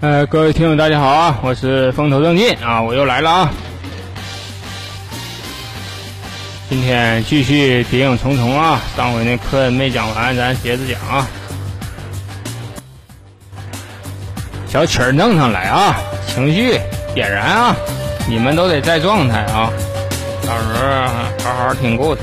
呃，各位听友，大家好啊，我是风头正劲啊，我又来了啊。今天继续谍影重重啊，上回那课没讲完，咱接着讲啊。小曲儿弄上来啊，情绪点燃啊，你们都得在状态啊，到时候好好听故事。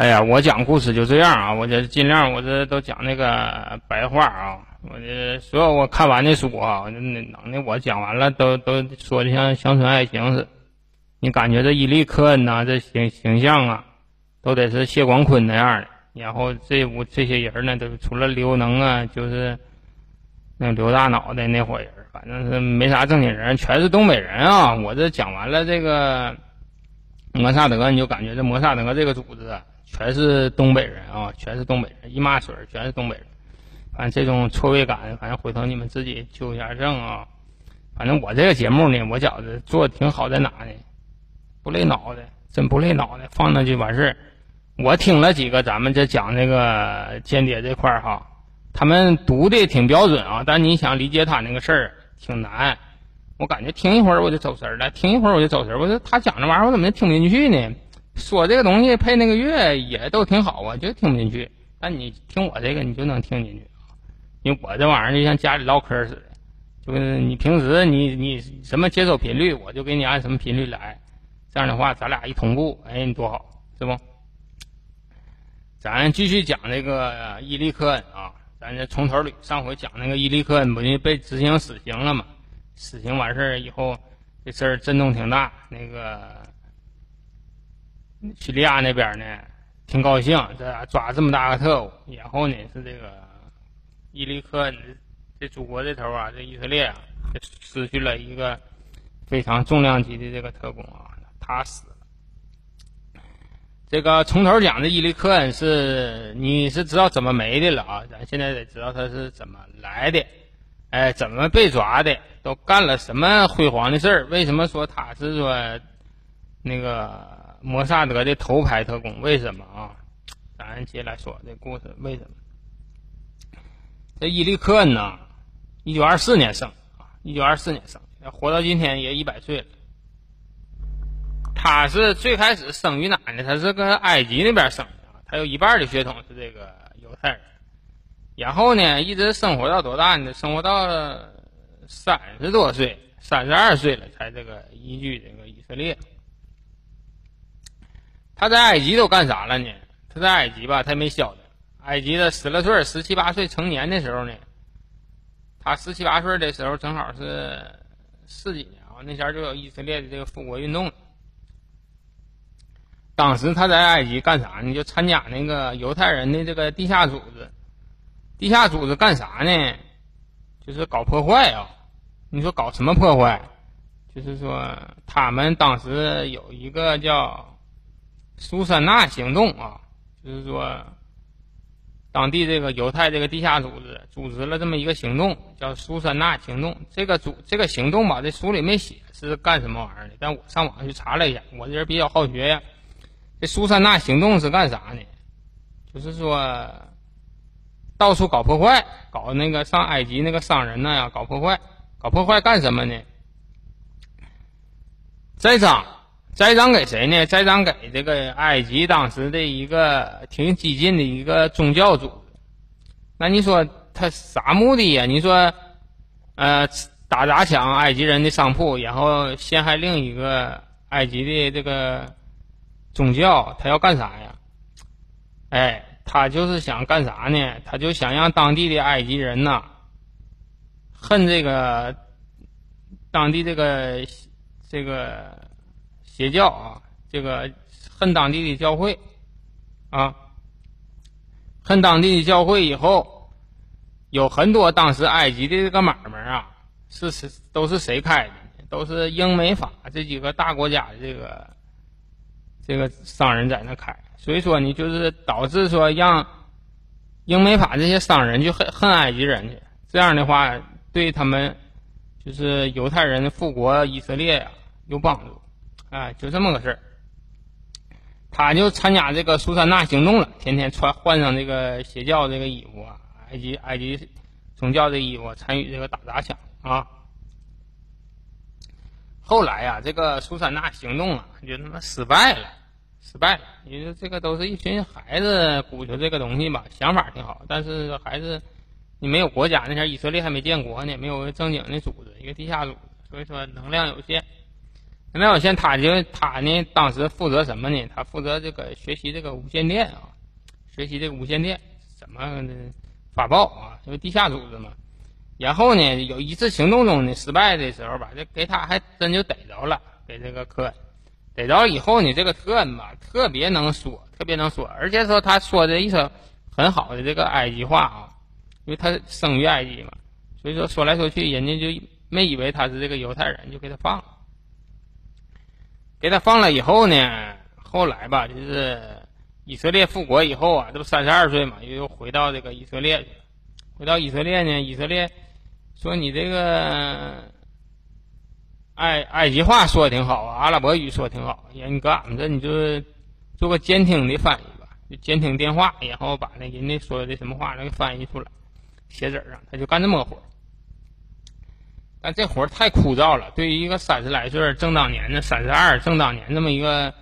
哎呀，我讲故事就这样啊，我这尽量我这都讲那个白话啊，我这所有我看完的书啊，那能的我讲完了都都说的像乡村爱情似的。你感觉这伊利克恩呐，这形形象啊，都得是谢广坤那样的。然后这屋这些人呢，都除了刘能啊，就是那刘大脑袋那伙人，反正是没啥正经人，全是东北人啊。我这讲完了这个摩萨德，你就感觉这摩萨德这个组织。全是东北人啊，全是东北人，一骂水全是东北人。反正这种错位感，反正回头你们自己纠一下正啊。反正我这个节目呢，我觉着做的挺好在哪呢？不累脑袋，真不累脑袋，放那就完事儿。我听了几个咱们这讲那个间谍这块儿哈，他们读的挺标准啊，但你想理解他那个事儿挺难。我感觉听一会儿我就走神了，听一会儿我就走神。我说他讲这玩意儿我怎么就听不进去呢？说这个东西配那个乐也都挺好啊，就听不进去。但你听我这个，你就能听进去啊。因为我这玩意儿就像家里唠嗑似的，就是你平时你你什么接收频率，我就给你按什么频率来。这样的话，咱俩一同步，哎，你多好，是不？咱继续讲这个伊利克恩啊，咱这从头捋。上回讲那个伊利克恩不就被执行死刑了吗？死刑完事儿以后，这事儿震动挺大，那个。叙利亚那边呢，挺高兴，这抓这么大个特务。然后呢，是这个伊利克这祖国这头啊，这以色列啊，失去了一个非常重量级的这个特工啊，他死了。这个从头讲的伊利克恩是，你是知道怎么没的了啊？咱现在得知道他是怎么来的，哎，怎么被抓的，都干了什么辉煌的事儿？为什么说他是说那个？摩萨德的头牌特工，为什么啊？咱接来说这故事，为什么？这伊利克恩呢，一九二四年生啊，一九二四年生，活到今天也一百岁了。他是最开始生于哪呢？他是跟埃及那边生的，他有一半的血统是这个犹太人。然后呢，一直生活到多大呢？生活到三十多岁，三十二岁了才这个移居这个以色列。他在埃及都干啥了呢？他在埃及吧，他也没晓得。埃及的十来岁、十七八岁成年的时候呢，他十七八岁的时候正好是四几年啊，那前就有以色列的这个复国运动。当时他在埃及干啥呢？就参加那个犹太人的这个地下组织。地下组织干啥呢？就是搞破坏啊！你说搞什么破坏？就是说他们当时有一个叫。苏珊娜行动啊，就是说，当地这个犹太这个地下组织组织了这么一个行动，叫苏珊娜行动。这个组这个行动吧，这书里没写是干什么玩意儿的，但我上网去查了一下，我这人比较好学呀。这苏珊娜行动是干啥呢？就是说，到处搞破坏，搞那个上埃及那个商人那呀，搞破坏，搞破坏干什么呢？栽赃。栽赃给谁呢？栽赃给这个埃及当时的一个挺激进的一个宗教组织。那你说他啥目的呀？你说，呃，打砸抢埃及人的商铺，然后陷害另一个埃及的这个宗教，他要干啥呀？哎，他就是想干啥呢？他就想让当地的埃及人呐，恨这个当地这个这个。邪教啊，这个恨当地的教会啊，恨当地的教会以后，有很多当时埃及的这个买卖啊，是是都是谁开的？都是英美法这几个大国家的这个这个商人在那开，所以说呢就是导致说让英美法这些商人就恨恨埃及人去，这样的话对他们就是犹太人复国以色列呀有帮助。哎，就这么个事儿。他就参加这个苏珊娜行动了，天天穿换上这个邪教这个衣服啊，埃及埃及宗教的衣服，参与这个打砸抢啊。后来呀，这个苏珊娜行动啊，就他妈失败了，失败了。因为这个都是一群孩子鼓捣这个东西吧，想法挺好，但是还是你没有国家，那前以色列还没建国呢，没有正经的组织，一个地下组织，所以说能量有限。那有线，他就他呢，当时负责什么呢？他负责这个学习这个无线电啊，学习这个无线电怎么发报啊？因为地下组织嘛。然后呢，有一次行动中呢失败的时候吧，这给他还真就逮着了，给这个科恩逮着以后呢，这个科恩吧特别能说，特别能说，而且说他说的一手很好的这个埃及话啊，因为他生于埃及嘛，所以说说来说去，人家就没以为他是这个犹太人，就给他放了。给他放了以后呢，后来吧，就是以色列复国以后啊，这不三十二岁嘛，又又回到这个以色列去了。回到以色列呢，以色列说你这个埃埃及话说的挺好啊，阿拉伯语说的挺好，人你搁俺们这你就做个监听的翻译吧，就监听电话，然后把那人家说的什么话那给翻译出来，写纸上，他就干这么个活。但这活儿太枯燥了，对于一个三十来岁正当年的三十二正当年这么一个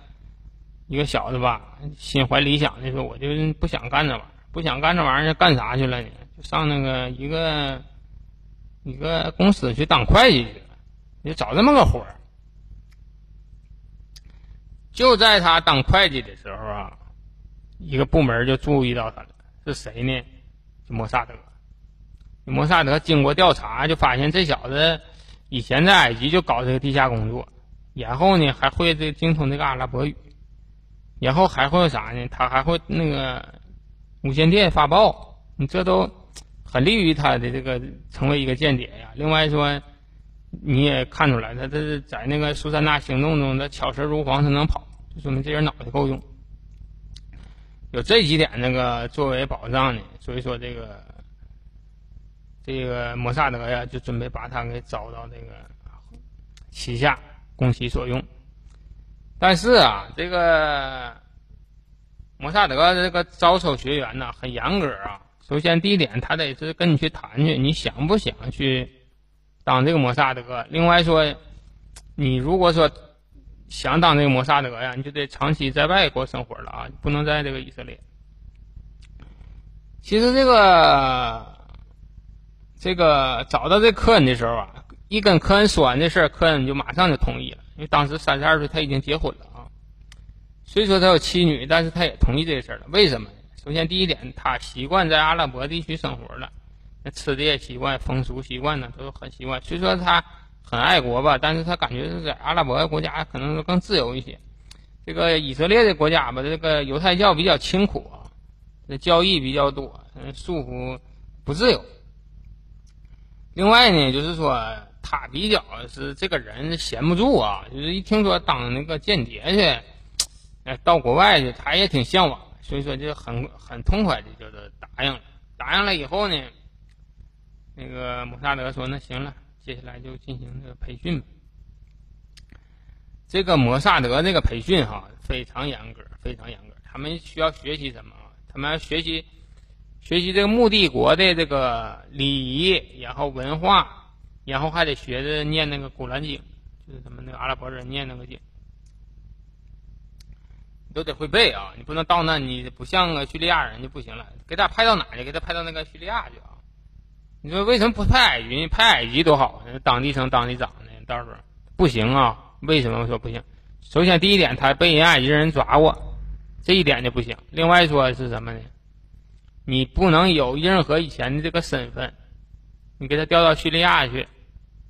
一个小子吧，心怀理想的说，我就不想干这玩意儿，不想干这玩意儿，干啥去了呢？就上那个一个一个公司去当会计去了，就找这么个活儿。就在他当会计的时候啊，一个部门就注意到他了，是谁呢？就莫萨德。摩萨德经过调查，就发现这小子以前在埃及就搞这个地下工作，然后呢还会这精通这个阿拉伯语，然后还会啥呢？他还会那个无线电发报，你这都很利于他的这个成为一个间谍呀。另外说，你也看出来，他这是在那个苏珊娜行动中，他巧舌如簧，他能跑，就说明这人脑袋够用。有这几点那个作为保障呢，所以说这个。这个摩萨德呀，就准备把他给招到这个旗下，供其所用。但是啊，这个摩萨德这个招收学员呢，很严格啊。首先，第一点，他得是跟你去谈去，你想不想去当这个摩萨德？另外说，你如果说想当这个摩萨德呀，你就得长期在外国生活了啊，不能在这个以色列。其实这个。这个找到这科恩的时候啊，一跟科恩说完这事儿，科恩就马上就同意了，因为当时三十二岁，他已经结婚了啊。虽说他有妻女，但是他也同意这事儿了。为什么？首先第一点，他习惯在阿拉伯地区生活了，那吃的也习惯，风俗习惯呢都很习惯。虽说他很爱国吧，但是他感觉是在阿拉伯国家可能更自由一些。这个以色列的国家吧，这个犹太教比较清苦啊，这交易比较多，束缚不自由。另外呢，就是说他比较是这个人闲不住啊，就是一听说当那个间谍去，哎，到国外去，他也挺向往，所以说就很很痛快的就是答应了。答应了以后呢，那个摩萨德说：“那行了，接下来就进行这个培训。”这个摩萨德这个培训哈非常严格，非常严格。他们需要学习什么？他们要学习。学习这个穆帝国的这个礼仪，然后文化，然后还得学着念那个古兰经，就是他们那个阿拉伯人念那个经，都得会背啊！你不能到那，你不像个叙利亚人就不行了。给他派到哪去？给他派到那个叙利亚去啊！你说为什么不派埃及？派埃及多好，当地省当地长呢？到时候不行啊！为什么说不行？首先第一点，他被人埃及人抓过，这一点就不行。另外说是什么呢？你不能有任何以前的这个身份，你给他调到叙利亚去，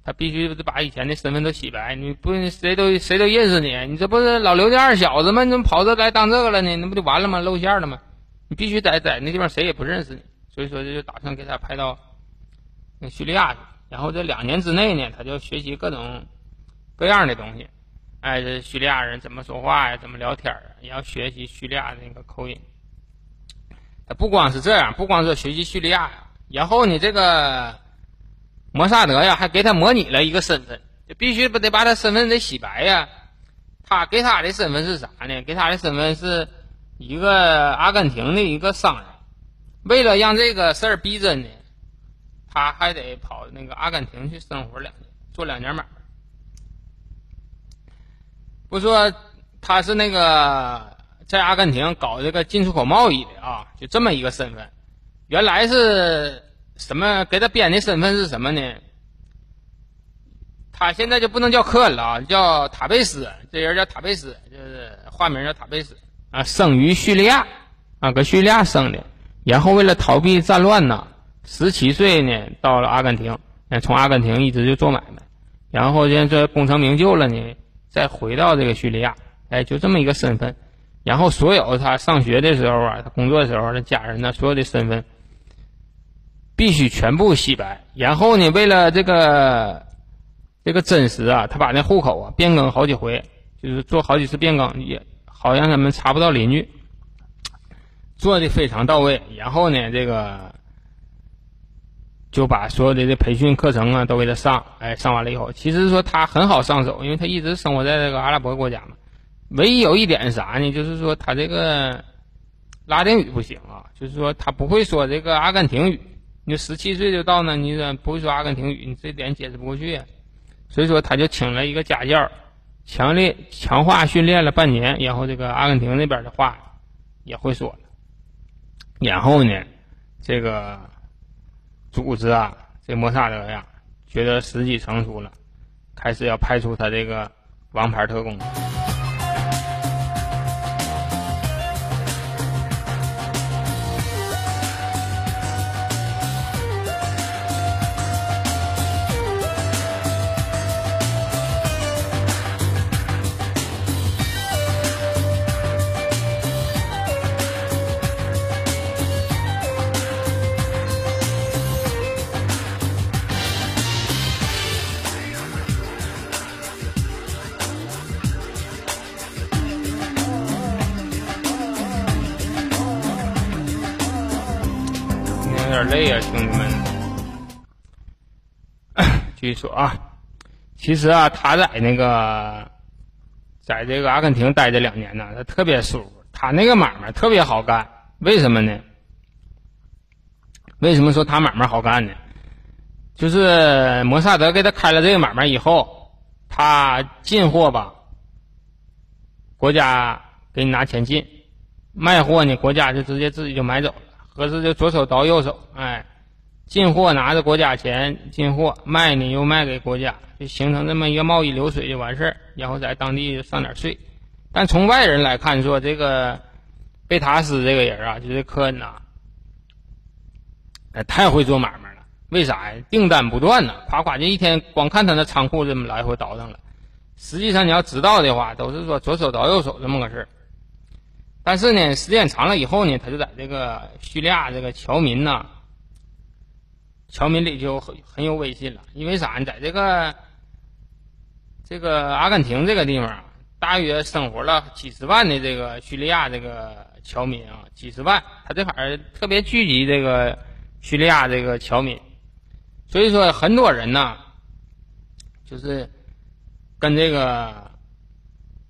他必须得把以前的身份都洗白。你不谁都谁都认识你，你这不是老刘的二小子吗？你怎么跑这来当这个了呢？那不就完了吗？露馅了吗？你必须在在那地方谁也不认识你，所以说这就打算给他派到那叙利亚去。然后这两年之内呢，他就学习各种各样的东西，哎，这叙利亚人怎么说话呀？怎么聊天啊？也要学习叙利亚那个口音。不光是这样，不光是学习叙利亚呀，然后你这个摩萨德呀，还给他模拟了一个身份，就必须不得把他身份得洗白呀。他给他的身份是啥呢？给他的身份是一个阿根廷的一个商人。为了让这个事儿逼真呢，他还得跑那个阿根廷去生活两年，做两年买卖。不说他是那个在阿根廷搞这个进出口贸易的啊，就这么一个身份。原来是什么？给他编的身份是什么呢？他现在就不能叫科恩了啊，叫塔贝斯。这人叫塔贝斯，就是化名叫塔贝斯啊，生于叙利亚啊，搁叙利亚生的。然后为了逃避战乱呢，十七岁呢到了阿根廷，从阿根廷一直就做买卖。然后现在功成名就了呢，再回到这个叙利亚，哎，就这么一个身份。然后所有他上学的时候啊，他工作的时候，他家人呢，所有的身份必须全部洗白。然后呢，为了这个这个真实啊，他把那户口啊变更好几回，就是做好几次变更，也好让他们查不到邻居。做的非常到位，然后呢，这个就把所有的这培训课程啊都给他上，哎，上完了以后，其实说他很好上手，因为他一直生活在这个阿拉伯国家嘛。唯一有一点啥呢？就是说他这个拉丁语不行啊，就是说他不会说这个阿根廷语。你十七岁就到那，你说不会说阿根廷语，你这点解释不过去。所以说他就请了一个家教，强烈强化训练了半年，然后这个阿根廷那边的话也会说了。然后呢，这个组织啊，这摩萨德呀，觉得时机成熟了，开始要派出他这个王牌特工。说啊，其实啊，他在那个，在这个阿根廷待这两年呢，他特别舒服。他那个买卖特别好干，为什么呢？为什么说他买卖好干呢？就是摩萨德给他开了这个买卖以后，他进货吧，国家给你拿钱进；卖货呢，国家就直接自己就买走了。合适就左手倒右手，哎，进货拿着国家钱进货，卖呢又卖给国家，就形成这么一个贸易流水就完事儿，然后在当地上点税。但从外人来看，说这个贝塔斯这个人啊，就是科恩呐，哎，太会做买卖了。为啥呀？订单不断呢，夸夸就一天光看他那仓库这么来回倒腾了。实际上你要知道的话，都是说左手倒右手这么个事儿。但是呢，时间长了以后呢，他就在这个叙利亚这个侨民呐，侨民里就很很有威信了。因为啥呢？在这个这个阿根廷这个地方，大约生活了几十万的这个叙利亚这个侨民啊，几十万，他这块儿特别聚集这个叙利亚这个侨民，所以说很多人呢，就是跟这个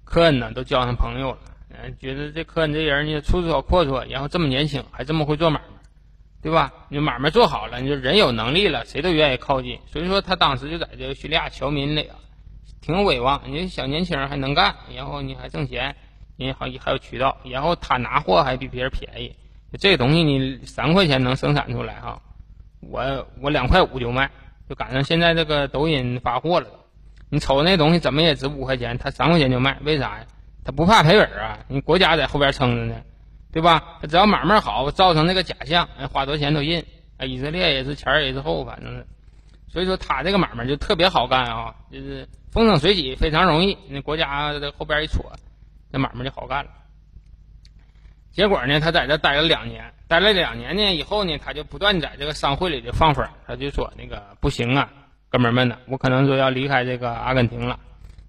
科恩呢都交上朋友了。嗯，觉得这科恩这人呢，出手阔绰，然后这么年轻，还这么会做买卖，对吧？你买卖做好了，你就人有能力了，谁都愿意靠近。所以说，他当时就在这个叙利亚侨民里啊，挺有威望。你小年轻还能干，然后你还挣钱，你还还有渠道，然后他拿货还比别人便宜。这东西你三块钱能生产出来哈，我我两块五就卖，就赶上现在这个抖音发货了。你瞅那东西怎么也值五块钱，他三块钱就卖，为啥呀？他不怕赔本啊！你国家在后边撑着呢，对吧？只要买卖好，造成那个假象，哎，花多少钱都印。哎，以色列也是钱也是后，反正是。所以说他这个买卖就特别好干啊，就是风生水起，非常容易。那国家在后边一撮，那买卖就好干了。结果呢，他在这待了两年，待了两年呢以后呢，他就不断在这个商会里就放风，他就说那个不行啊，哥们儿们呢，我可能说要离开这个阿根廷了。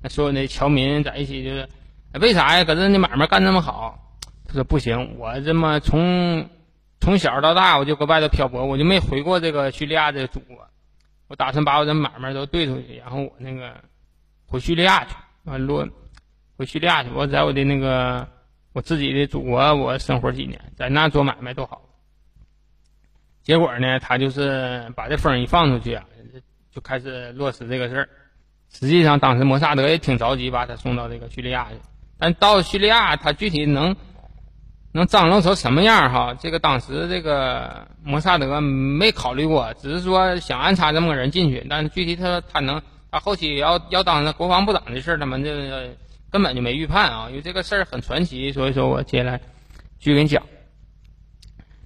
那所有那侨民在一起就是。为啥呀？搁这你买卖干那么好？他说不行，我这么从从小到大我就搁外头漂泊，我就没回过这个叙利亚的祖国。我打算把我的买卖都兑出去，然后我那个回叙利亚去。完落回叙利亚去，我在我的那个我自己的祖国，我生活几年，在那做买卖多好。结果呢，他就是把这风一放出去啊，就开始落实这个事儿。实际上，当时摩萨德也挺着急，把他送到这个叙利亚去。但到叙利亚，他具体能能张罗成什么样哈？这个当时这个摩萨德没考虑过，只是说想安插这么个人进去。但是具体他他能，他后期要要当国防部长的事儿，他们这个根本就没预判啊。因为这个事儿很传奇，所以说我接下来继续给你讲。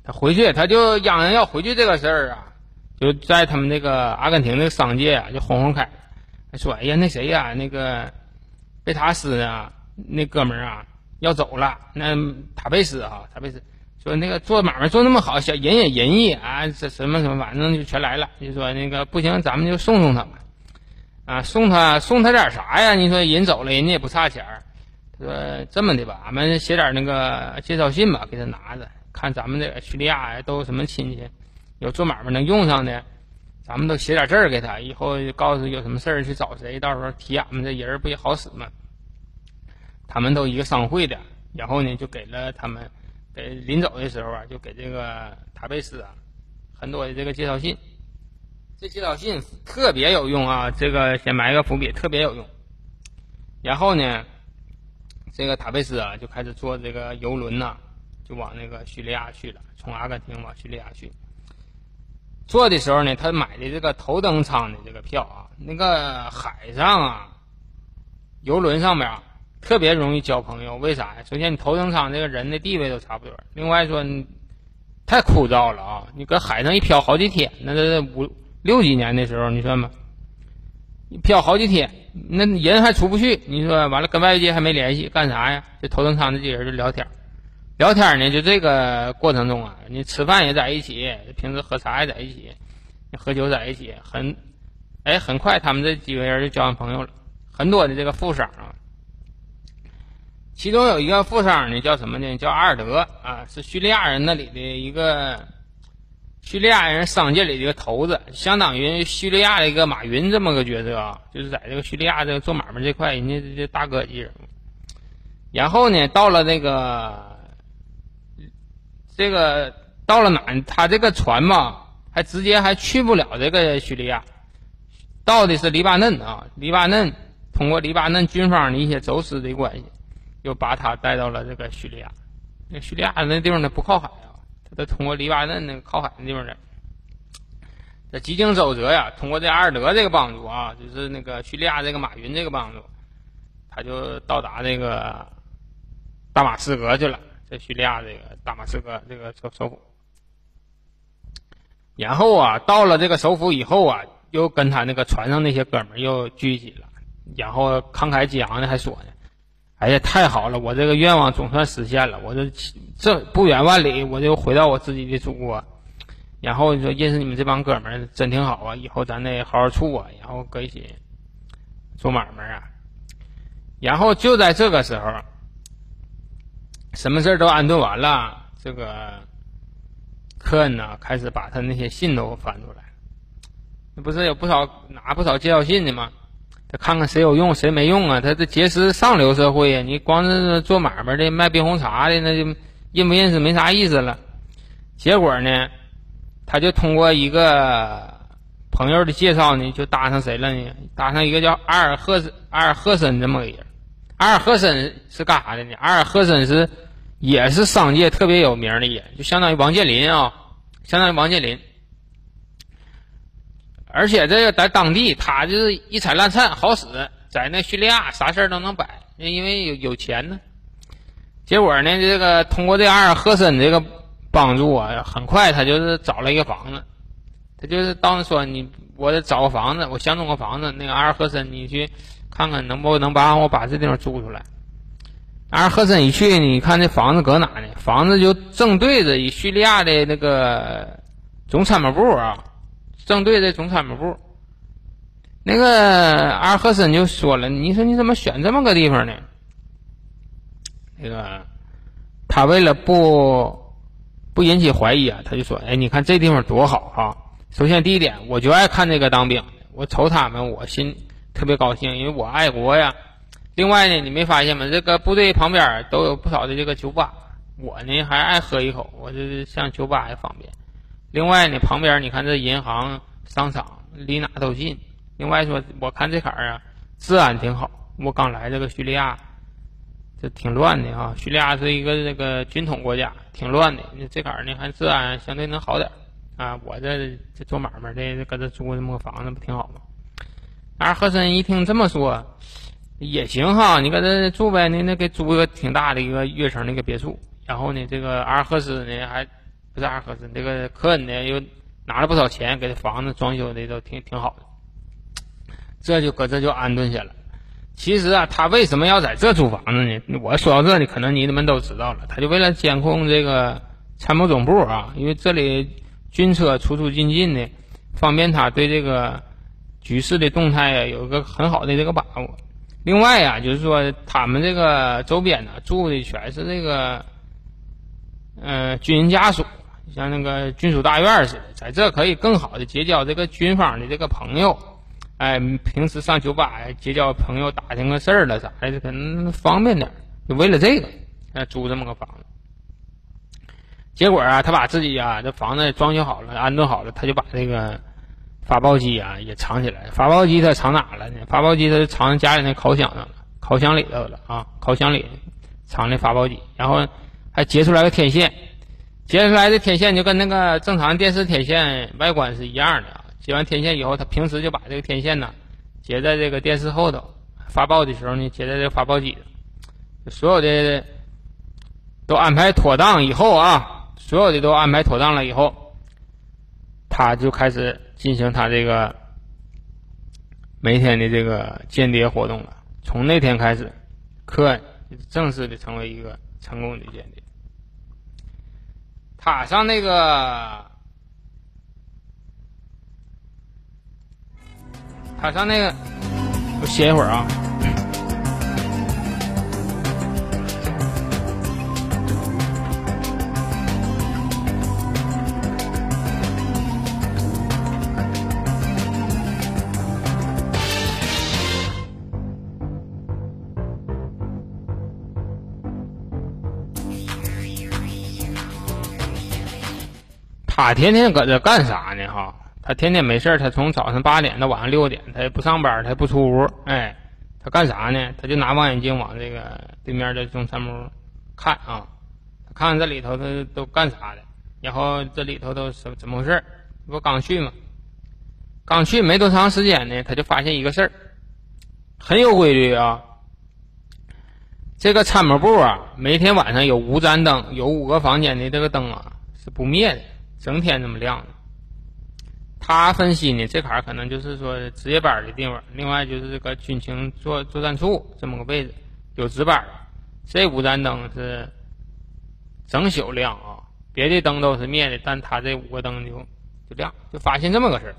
他回去，他就嚷嚷要回去这个事儿啊，就在他们那个阿根廷那个商界啊，就轰轰开。说：“哎呀，那谁呀？那个贝塔斯啊，那哥们儿啊，要走了。那塔贝斯啊，塔贝斯说那个做买卖做那么好，小人也仁义啊，这什么什么，反正就全来了。就说那个不行，咱们就送送他吧。啊，送他送他点啥呀？你说人走了，人家也不差钱儿。他说这么的吧，俺们写点那个介绍信吧，给他拿着，看咱们这个叙利亚都什么亲戚，有做买卖能用上的。”咱们都写点字儿给他，以后告诉有什么事儿去找谁，到时候提俺们这人不也好使吗？他们都一个商会的，然后呢就给了他们，给临走的时候啊，就给这个塔贝斯啊很多的这个介绍信。这介绍信特别有用啊，这个先埋个伏笔，特别有用。然后呢，这个塔贝斯啊就开始坐这个游轮呐，就往那个叙利亚去了，从阿根廷往叙利亚去。坐的时候呢，他买的这个头等舱的这个票啊，那个海上啊，游轮上面啊，特别容易交朋友。为啥呀？首先，你头等舱这个人的地位都差不多。另外说你，太枯燥了啊！你搁海上一漂好几天，那这五六几年的时候，你算吧，你漂好几天，那人还出不去。你说完了，跟外界还没联系，干啥呀？这头等舱这几个人就聊天。聊天呢，就这个过程中啊，你吃饭也在一起，平时喝茶也在一起，喝酒在一起，很，哎，很快他们这几个人就交上朋友了。很多的这个富商啊，其中有一个富商呢，叫什么呢？叫阿尔德啊，是叙利亚人那里的一个叙利亚人商界里的一个头子，相当于叙利亚的一个马云这么个角色啊，就是在这个叙利亚这个做买卖这块，人家这这大哥级人物。然后呢，到了那个。这个到了哪？他这个船嘛，还直接还去不了这个叙利亚，到的是黎巴嫩啊。黎巴嫩通过黎巴嫩军方的一些走私的关系，又把他带到了这个叙利亚。那叙利亚那地方呢不靠海啊，他得通过黎巴嫩那个靠海的地方的。这几经周折呀，通过这阿尔德这个帮助啊，就是那个叙利亚这个马云这个帮助，他就到达这个大马士革去了。在叙利亚这个大马士革这个首首府，然后啊，到了这个首府以后啊，又跟他那个船上那些哥们又聚集了，然后慷慨激昂的还说呢：“哎呀，太好了，我这个愿望总算实现了，我这这不远万里，我就回到我自己的祖国，然后你说认识你们这帮哥们儿真挺好啊，以后咱得好好处啊，然后搁一起做买卖啊。”然后就在这个时候。什么事儿都安顿完了，这个科恩呢开始把他那些信都翻出来，那不是有不少拿不少介绍信的吗？看看谁有用谁没用啊？他这结识上流社会呀，你光是做买卖的卖冰红茶的，那就认不认识没啥意思了。结果呢，他就通过一个朋友的介绍呢，就搭上谁了呢？搭上一个叫阿尔赫阿尔赫森这么个人。阿尔赫森是干啥的呢？阿尔赫森是。也是商界特别有名的人，就相当于王健林啊，相当于王健林。而且这个在当地，他就是一踩烂菜，好使，在那叙利亚啥事儿都能摆，那因为有有钱呢。结果呢，这个通过这阿尔赫森这个帮助啊，很快他就是找了一个房子，他就是当时说你，我得找个房子，我相中个房子，那个阿尔赫森，你去看看能不能帮我把这地方租出来。阿尔赫森一去，你看这房子搁哪呢？房子就正对着以叙利亚的那个总参谋部啊，正对着总参谋部。那个阿尔赫森就说了：“你说你怎么选这么个地方呢？”那个他为了不不引起怀疑啊，他就说：“哎，你看这地方多好哈！首先第一点，我就爱看这个当兵的，我瞅他们，我心特别高兴，因为我爱国呀。”另外呢，你没发现吗？这个部队旁边都有不少的这个酒吧，我呢还爱喝一口，我这上酒吧也方便。另外呢，旁边你看这银行、商场离哪都近。另外说，我看这坎儿啊，治安挺好。我刚来这个叙利亚，这挺乱的啊。叙利亚是一个这个军统国家，挺乱的。这坎儿呢，还治安相对能好点啊。我这这做买卖的，搁这租这么个房子不挺好吗？阿尔赫森一听这么说，也行哈，你搁这住呗，那那给租个挺大的一个跃层的一个别墅。然后呢，这个阿尔赫斯呢还。不是阿尔赫斯，这个科恩呢又拿了不少钱，给这房子装修的都挺挺好的，这就搁这就安顿下了。其实啊，他为什么要在这租房子呢？我说到这里，可能你们都知道了，他就为了监控这个参谋总部啊，因为这里军车出出进进的，方便他对这个局势的动态啊有一个很好的这个把握。另外呀，就是说他们这个周边呢住的全是这个，呃，军人家属。像那个军属大院似的，在这可以更好的结交这个军方的这个朋友，哎，平时上酒吧结交朋友，打听个事儿了啥的，可能方便点就为了这个，哎，租这么个房子。结果啊，他把自己啊这房子装修好了，安顿好了，他就把这个发报机啊也藏起来。发报机他藏哪了呢？发报机他藏家里那烤箱上了，烤箱里头了啊，烤箱里藏的发报机，然后还截出来个天线。接出来的天线就跟那个正常电视天线外观是一样的啊。接完天线以后，他平时就把这个天线呢接在这个电视后头，发报的时候呢接在这个发报机所有的都安排妥当以后啊，所有的都安排妥当了以后，他就开始进行他这个每天的这个间谍活动了。从那天开始，科恩正式的成为一个成功的间谍。塔上那个，塔上那个，我歇一会儿啊。他天天搁这干啥呢？哈，他天天没事儿，他从早上八点到晚上六点，他也不上班，他也不出屋，哎，他干啥呢？他就拿望远镜往这个对面的中参谋看啊，看看这里头他都干啥的，然后这里头都什怎么回事？不刚去吗？刚去没多长时间呢，他就发现一个事儿，很有规律啊。这个参谋部啊，每天晚上有五盏灯，有五个房间的这个灯啊是不灭的。整天这么亮，他分析呢，这坎可能就是说值夜班的地方。另外就是这个军情作作战处这么个位置有值班的，这五盏灯是整宿亮啊，别的灯都是灭的，但他这五个灯就就亮，就发现这么个事儿。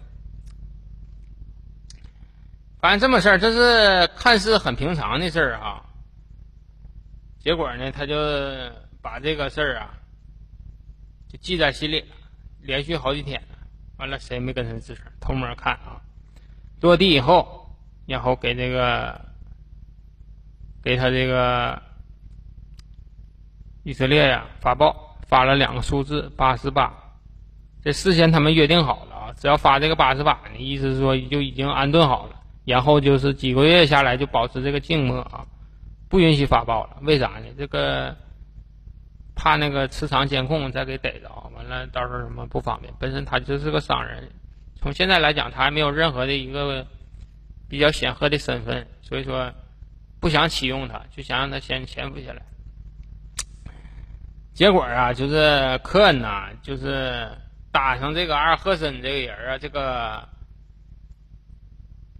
发现这么事儿，这是看似很平常的事儿啊。结果呢，他就把这个事儿啊就记在心里。连续好几天，完了谁也没跟上吱声，偷摸看啊。落地以后，然后给这个给他这个以色列呀发报，发了两个数字八十八。这事先他们约定好了啊，只要发这个八十八呢，意思是说就已经安顿好了。然后就是几个月下来就保持这个静默啊，不允许发报了。为啥呢？这个。怕那个磁场监控再给逮着，完了到时候什么不方便。本身他就是个商人，从现在来讲他还没有任何的一个比较显赫的身份，所以说不想启用他，就想让他先潜伏下来。结果啊，就是科恩呐，就是打上这个阿尔赫森这个人啊，这个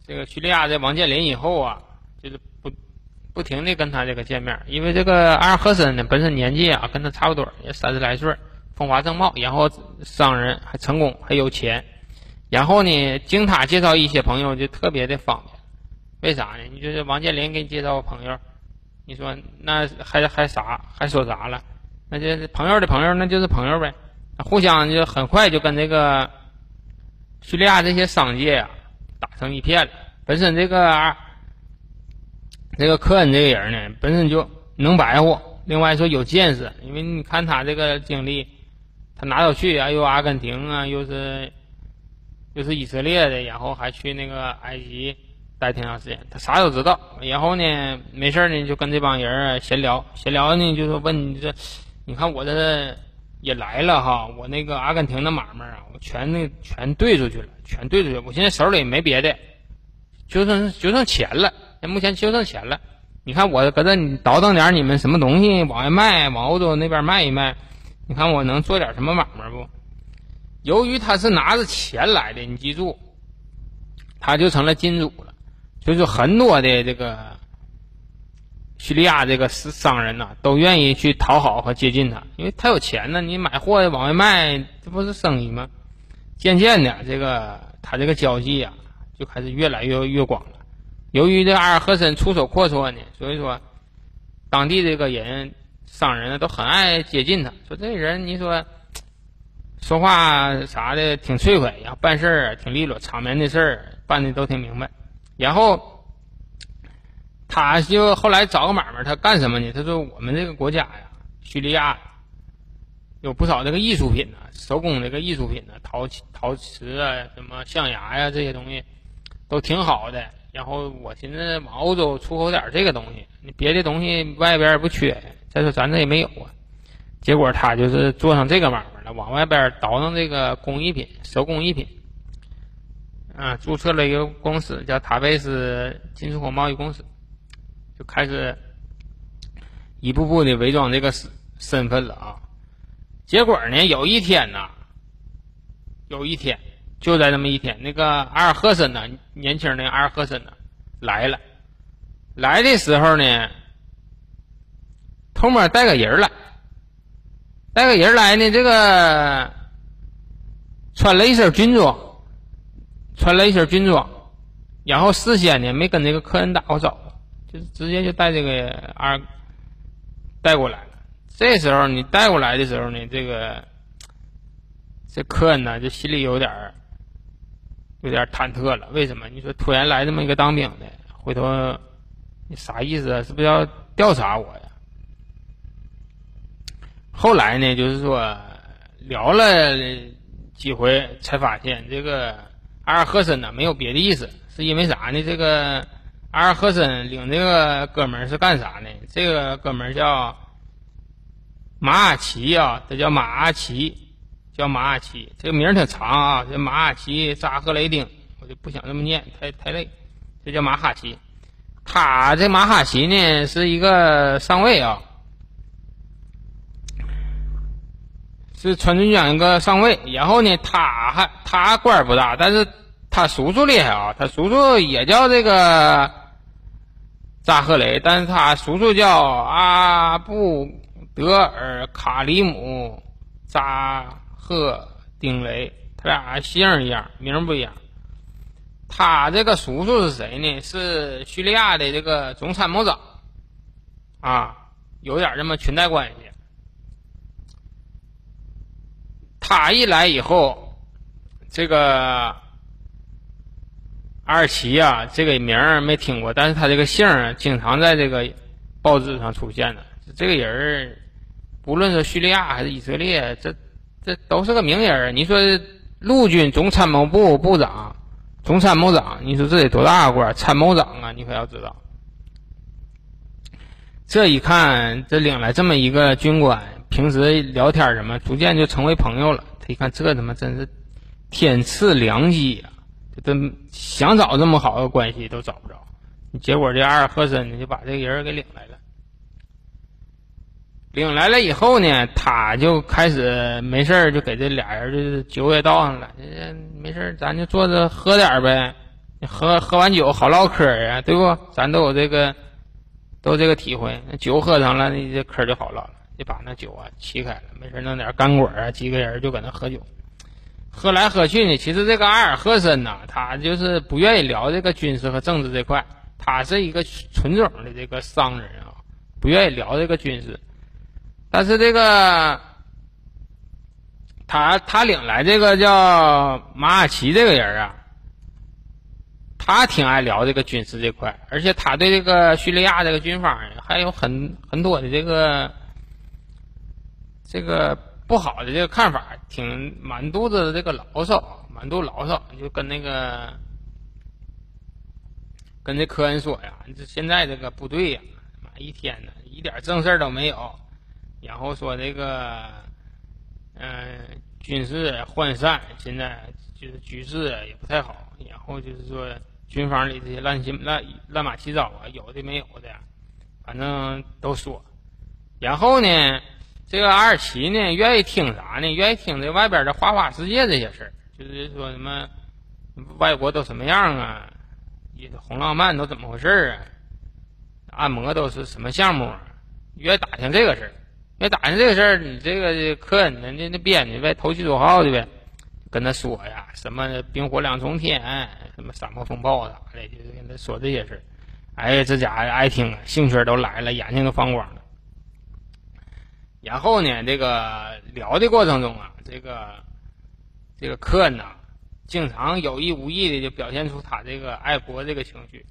这个叙利亚的王健林以后啊，就是。不停的跟他这个见面，因为这个阿尔赫森呢本身年纪啊跟他差不多，也三十来岁，风华正茂，然后商人还成功还有钱，然后呢经他介绍一些朋友就特别的方便，为啥呢？你就是王健林给你介绍个朋友，你说那还还啥还说啥了？那就是朋友的朋友，那就是朋友呗，互相就很快就跟这个叙利亚这些商界啊打成一片了。本身这个。这个科恩这个人呢，本身就能白活，另外说有见识，因为你看他这个经历，他哪都去啊，又阿根廷啊，又是又是以色列的，然后还去那个埃及待挺长时间，他啥都知道。然后呢，没事呢就跟这帮人闲聊，闲聊呢就说问你这，你看我这也来了哈，我那个阿根廷的买卖啊，我全那全兑出去了，全兑出去，我现在手里没别的，就剩就剩钱了。目前就挣钱了，你看我搁这倒腾点你们什么东西往外卖，往欧洲那边卖一卖，你看我能做点什么买卖不？由于他是拿着钱来的，你记住，他就成了金主了。所以说，很多的这个叙利亚这个商人呐，都愿意去讨好和接近他，因为他有钱呢。你买货往外卖，这不是生意吗？渐渐的，这个他这个交际啊，就开始越来越越广了。由于这阿尔赫森出手阔绰呢，所以说当地这个人商人呢都很爱接近他。说这人你说说话啥的挺脆快，然后办事儿挺利落，场面的事儿办的都挺明白。然后他就后来找个买卖，他干什么呢？他说我们这个国家呀，叙利亚有不少这个艺术品呢，手工这个艺术品呢，陶陶瓷啊，什么象牙呀这些东西都挺好的。然后我寻思往欧洲出口点这个东西，你别的东西外边也不缺，再说咱这也没有啊。结果他就是做上这个买卖了，往外边倒腾这个工艺品、手工艺品，啊，注册了一个公司叫塔贝斯进出口贸易公司，就开始一步步的伪装这个身身份了啊。结果呢，有一天呐，有一天。就在那么一天，那个阿尔赫森呢，年轻的阿尔赫森呢，来了。来的时候呢，偷摸带个人来，带个人来呢，这个穿了。一身军装，穿了。一身军装，然后事先呢没跟这个客人打过招呼，就直接就带这个阿带过来了。这时候你带过来的时候呢，这个这客人呢就心里有点儿。有点忐忑了，为什么？你说突然来这么一个当兵的，回头你啥意思啊？是不是要调查我呀？后来呢，就是说聊了几回，才发现这个阿尔赫森呢没有别的意思，是因为啥呢？这个阿尔赫森领这个哥们是干啥呢？这个哥们叫马阿奇啊，他叫马阿奇。叫马阿奇，这名儿挺长啊，这马阿奇扎赫雷丁，我就不想这么念，太太累。这叫马哈奇，他这马哈奇呢是一个上尉啊，是川军军一个上尉。然后呢，他还他官儿不大，但是他叔叔厉害啊，他叔叔也叫这个扎赫雷，但是他叔叔叫阿布德尔卡里姆扎。和丁雷，他俩姓一样，名不一样。他这个叔叔是谁呢？是叙利亚的这个总参谋长，啊，有点这么裙带关系。他一来以后，这个阿尔奇呀，这个名儿没听过，但是他这个姓儿经常在这个报纸上出现的。这个人儿，不论是叙利亚还是以色列，这。这都是个名人你说陆军总参谋部部长、总参谋长，你说这得多大官？参谋长啊，你可要知道。这一看，这领来这么一个军官，平时聊天什么，逐渐就成为朋友了。他一看，这他妈真是天赐良机呀！这想找这么好的关系都找不着。结果这阿尔赫森，就把这个人给领来了。领来了以后呢，他就开始没事儿就给这俩人就是酒也倒上了，没事儿咱就坐着喝点儿呗，喝喝完酒好唠嗑啊，对不？咱都有这个，都这个体会。那酒喝上了，那这嗑就好唠了。就把那酒啊沏开了，没事弄点干果啊，几个人就搁那喝酒，喝来喝去呢。其实这个阿尔赫森呐，他就是不愿意聊这个军事和政治这块，他是一个纯种的这个商人啊，不愿意聊这个军事。但是这个，他他领来这个叫马尔奇这个人啊，他挺爱聊这个军事这块，而且他对这个叙利亚这个军方还有很很多的这个这个不好的这个看法，挺满肚子的这个牢骚，满肚牢骚，就跟那个跟这科恩说呀，这现在这个部队呀，妈一天呢一点正事儿都没有，然后说这个嗯军事涣散，现在就是局势也不太好。然后就是说，军方里这些乱七乱乱码七糟啊，有的没有的，反正都说。然后呢，这个阿尔奇呢，愿意听啥呢？愿意听这外边的花花世界这些事儿，就是说什么外国都什么样啊，红浪漫都怎么回事啊？按摩都是什么项目？愿意打听这个事儿，愿意打听这个事儿，你这个客人呢，那那编辑呗，投其所好的呗。跟他说呀，什么冰火两重天，什么沙漠风暴啥的，就是跟他说这些事儿。哎，这家伙爱听啊，兴趣都来了，眼睛都放光了。然后呢，这个聊的过程中啊，这个这个科恩呐，经常有意无意的就表现出他这个爱国这个情绪。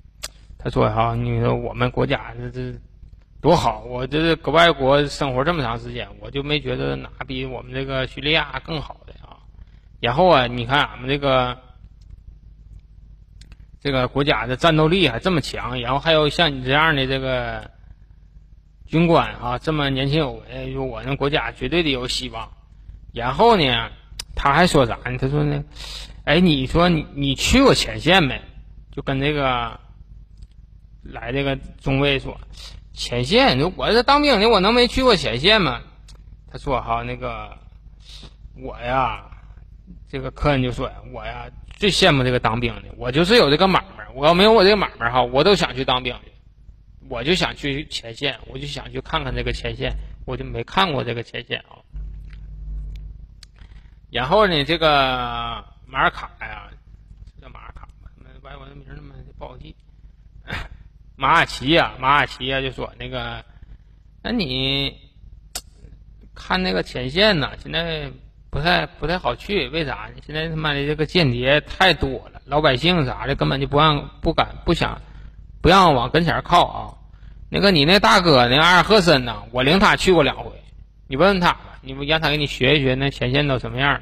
他说：“哈，你说我们国家这这多好，我这是搁外国生活这么长时间，我就没觉得哪比我们这个叙利亚更好的啊。”然后啊，你看俺们这个这个国家的战斗力还这么强，然后还有像你这样的这个军官啊，这么年轻有为，就我们国家绝对的有希望。然后呢，他还说啥呢？他说呢，哎，你说你你去过前线没？就跟这个来这个中尉说，前线，我这当兵的，我能没去过前线吗？他说哈，那个我呀。这个客人就说：“我呀最羡慕这个当兵的，我就是有这个买卖。我要没有我这个买卖哈，我都想去当兵我就想去前线，我就想去看看这个前线，我就没看过这个前线啊。然后呢，这个马尔卡呀，叫马尔卡吧，外国的名那么不好记。马尔奇呀，马尔奇呀，就说那个，那你看那个前线呢？现在。”不太不太好去，为啥呢？现在他妈的这个间谍太多了，老百姓啥的根本就不让、不敢、不想、不让往跟前靠啊。那个你那大哥那阿尔赫森呐，我领他去过两回，你问问他吧，你不让他给你学一学那前线都什么样？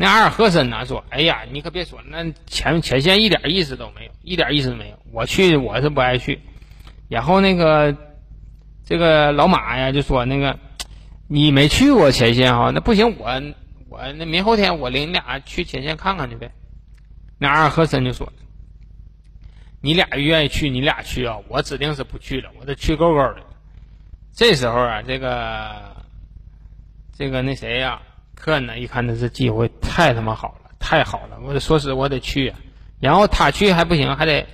那阿尔赫森呢说：“哎呀，你可别说，那前前线一点意思都没有，一点意思都没有。我去我是不爱去。”然后那个这个老马呀就说：“那个。”你没去过前线哈，那不行，我我那明后天我领你俩去前线看看去呗。那阿尔赫森就说：“你俩愿意去，你俩去啊，我指定是不去了，我这去够够的。”这时候啊，这个这个那谁呀，人呢一看，这机会太他妈好了，太好了，我得说实，我得去。然后他去还不行，还得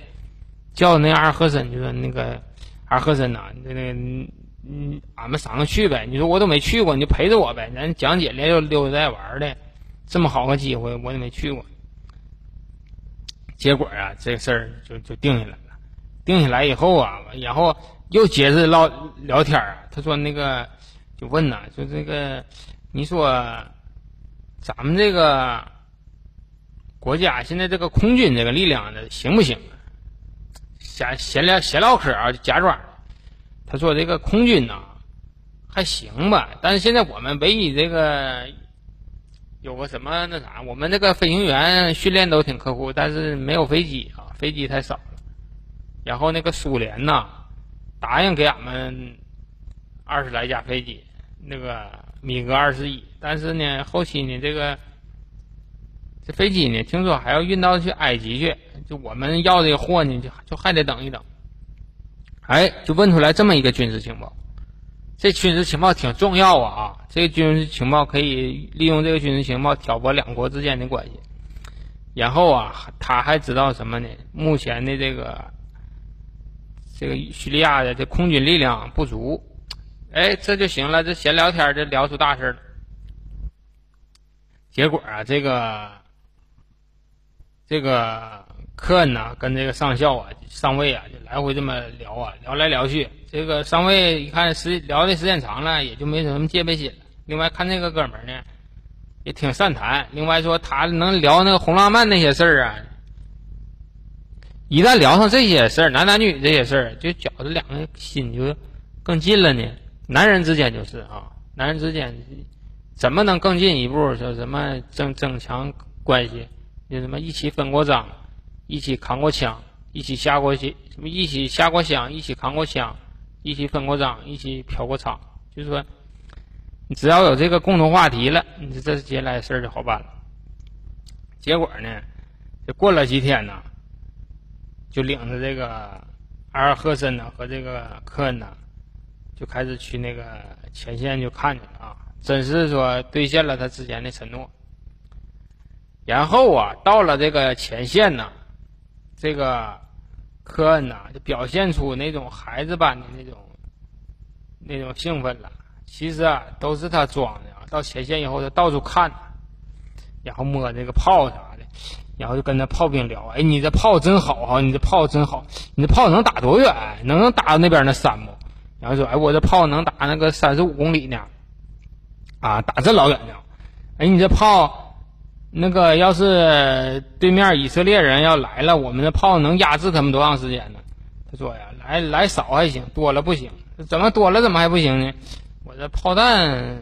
叫那阿尔赫森，就说那个阿尔赫森呐，那那。嗯，俺们三个去呗。你说我都没去过，你就陪着我呗。咱讲解连溜溜达带玩的，这么好个机会，我也没去过。结果啊，这事儿就就定下来了。定下来以后啊，然后又接着唠聊天啊。他说那个就问呐，就这个，你说咱们这个国家现在这个空军这个力量呢，行不行？闲闲聊闲唠嗑啊，假装。他说：“这个空军呐，还行吧，但是现在我们唯一这个有个什么那啥，我们这个飞行员训练都挺刻苦，但是没有飞机啊，飞机太少了。然后那个苏联呐，答应给俺们二十来架飞机，那个米格二十一，但是呢，后期呢，这个这飞机呢，听说还要运到去埃及去，就我们要这个货呢，就就还得等一等。”哎，就问出来这么一个军事情报，这军事情报挺重要啊！啊，这个军事情报可以利用这个军事情报挑拨两国之间的关系。然后啊，他还知道什么呢？目前的这个这个叙利亚的这空军力量不足。哎，这就行了，这闲聊天就聊出大事了。结果啊，这个这个。客人呐，跟这个上校啊、上尉啊，就来回这么聊啊，聊来聊去。这个上尉一看时聊的时间长了，也就没什么戒备心了。另外看这个哥们儿呢，也挺善谈。另外说他能聊那个红浪漫那些事儿啊，一旦聊上这些事儿，男男女这些事儿，就觉得两个心就更近了呢。男人之间就是啊，男人之间怎么能更进一步？说什么增增强关系？就什么一起分过赃，一起扛过枪，一起下过去，什么一起下过乡，一起扛过枪，一起分过赃，一起嫖过娼。就是说，你只要有这个共同话题了，你这接下来事儿就好办了。结果呢，这过了几天呢？就领着这个阿尔赫森呢和这个科恩呢，就开始去那个前线就看去了啊，真是说兑现了他之前的承诺。然后啊，到了这个前线呢，这个科恩呐就表现出那种孩子般的那种那种兴奋了。其实啊，都是他装的。到前线以后，他到处看，然后摸这个炮啥的。然后就跟那炮兵聊，哎，你这炮真好哈，你这炮真好，你这炮能打多远？能打到那边那山不？然后说，哎，我这炮能打那个三十五公里呢，啊，打这老远呢。哎，你这炮，那个要是对面以色列人要来了，我们的炮能压制他们多长时间呢？他说呀，来来少还行，多了不行。怎么多了怎么还不行呢？我这炮弹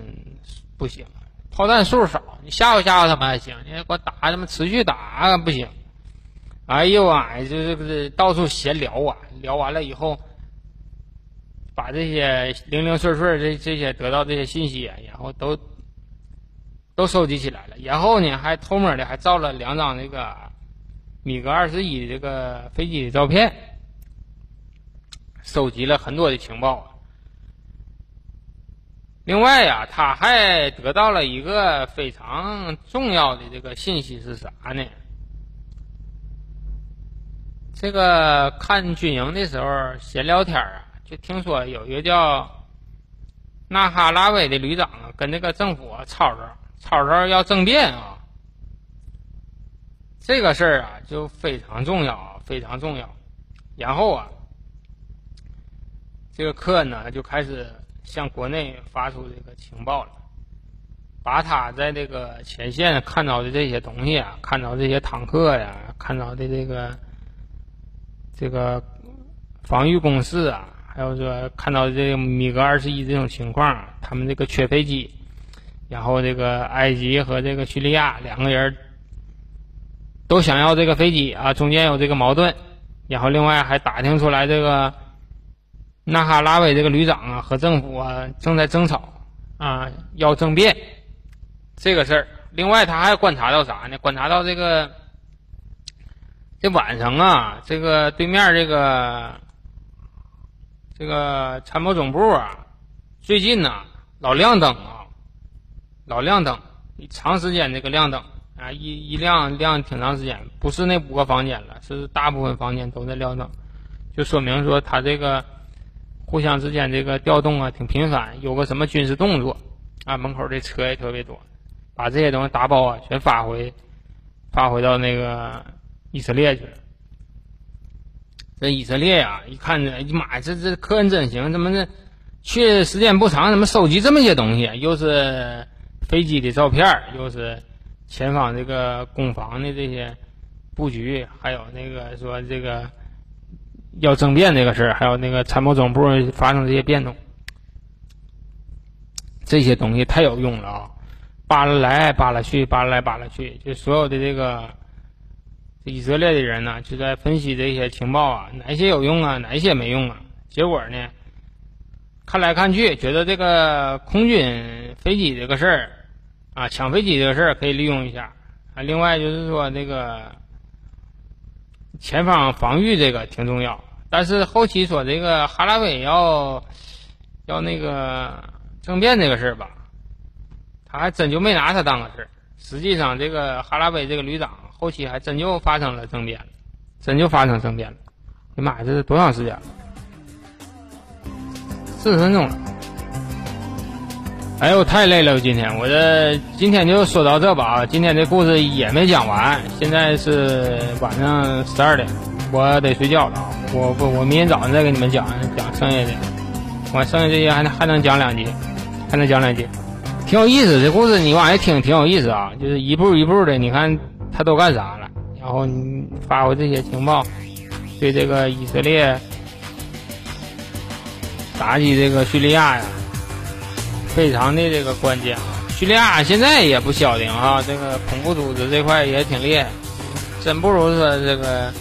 不行。炮弹数少，你吓唬吓唬他们还行，你给我打他妈持续打不行。哎呦啊，就是是到处闲聊啊，聊完了以后，把这些零零碎碎这这些得到这些信息，然后都都收集起来了。然后呢，还偷摸的还照了两张这个米格二十一这个飞机的照片，收集了很多的情报。另外呀，他还得到了一个非常重要的这个信息是啥呢？这个看军营的时候闲聊天啊，就听说有一个叫纳哈拉威的旅长啊，跟那个政府啊吵吵，吵吵要政变啊。这个事儿啊，就非常重要啊，非常重要。然后啊，这个科恩呢就开始。向国内发出这个情报了，把他在这个前线看到的这些东西啊，看到这些坦克呀，看到的这个这个防御工事啊，还有说看到这个米格二十一这种情况，他们这个缺飞机，然后这个埃及和这个叙利亚两个人都想要这个飞机啊，中间有这个矛盾，然后另外还打听出来这个。纳哈拉维这个旅长啊，和政府啊正在争吵啊，要政变这个事儿。另外，他还观察到啥呢？观察到这个这晚上啊，这个对面这个这个参谋总部啊，最近呢老亮灯啊，老亮灯，长时间这个亮灯啊，一一亮亮挺长时间，不是那五个房间了，是大部分房间都在亮灯，就说明说他这个。互相之间这个调动啊，挺频繁，有个什么军事动作啊，门口这车也特别多，把这些东西打包啊，全发回发回到那个以色列去了。这以色列呀，一看这，哎呀妈呀，这这科恩真行，怎么这去时间不长，怎么收集这么些东西？又是飞机的照片，又是前方这个攻防的这些布局，还有那个说这个。要政变这个事儿，还有那个参谋总部发生这些变动，这些东西太有用了啊！扒拉来扒拉去，扒拉来扒拉去，就所有的这个以色列的人呢，就在分析这些情报啊，哪些有用啊，哪些没用啊？结果呢，看来看去，觉得这个空军飞机这个事儿啊，抢飞机这个事儿可以利用一下啊。另外就是说这个。前方防御这个挺重要，但是后期说这个哈拉威要要那个政变这个事儿吧，他还真就没拿他当个事儿。实际上，这个哈拉威这个旅长后期还真就发生了政变了，真就发生政变了。哎妈呀，这是多长时间了？四十分钟了。哎呦，太累了！今天我这今天就说到这吧，今天这故事也没讲完。现在是晚上十二点，我得睡觉了啊！我不，我明天早上再给你们讲讲剩下的。我剩下这些还能还能讲两集，还能讲两集，挺有意思。这故事你往下听，挺有意思啊！就是一步一步的，你看他都干啥了，然后你发回这些情报，对这个以色列打击这个叙利亚呀，非常的这个关键啊。叙利亚现在也不消停啊，这个恐怖组织这块也挺厉害，真不如说这个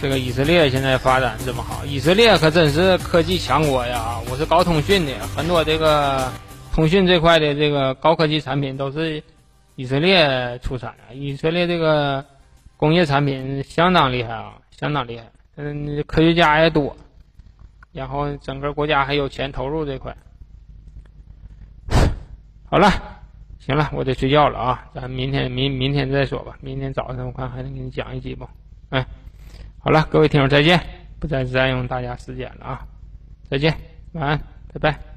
这个以色列现在发展这么好。以色列可真是科技强国呀！我是搞通讯的，很多这个通讯这块的这个高科技产品都是以色列出产的。以色列这个工业产品相当厉害啊，相当厉害。嗯，科学家也多，然后整个国家还有钱投入这块。好了，行了，我得睡觉了啊！咱明天明明天再说吧。明天早上我看还能给你讲一集不？哎，好了，各位听众再见，不再占用大家时间了啊！再见，晚安，拜拜。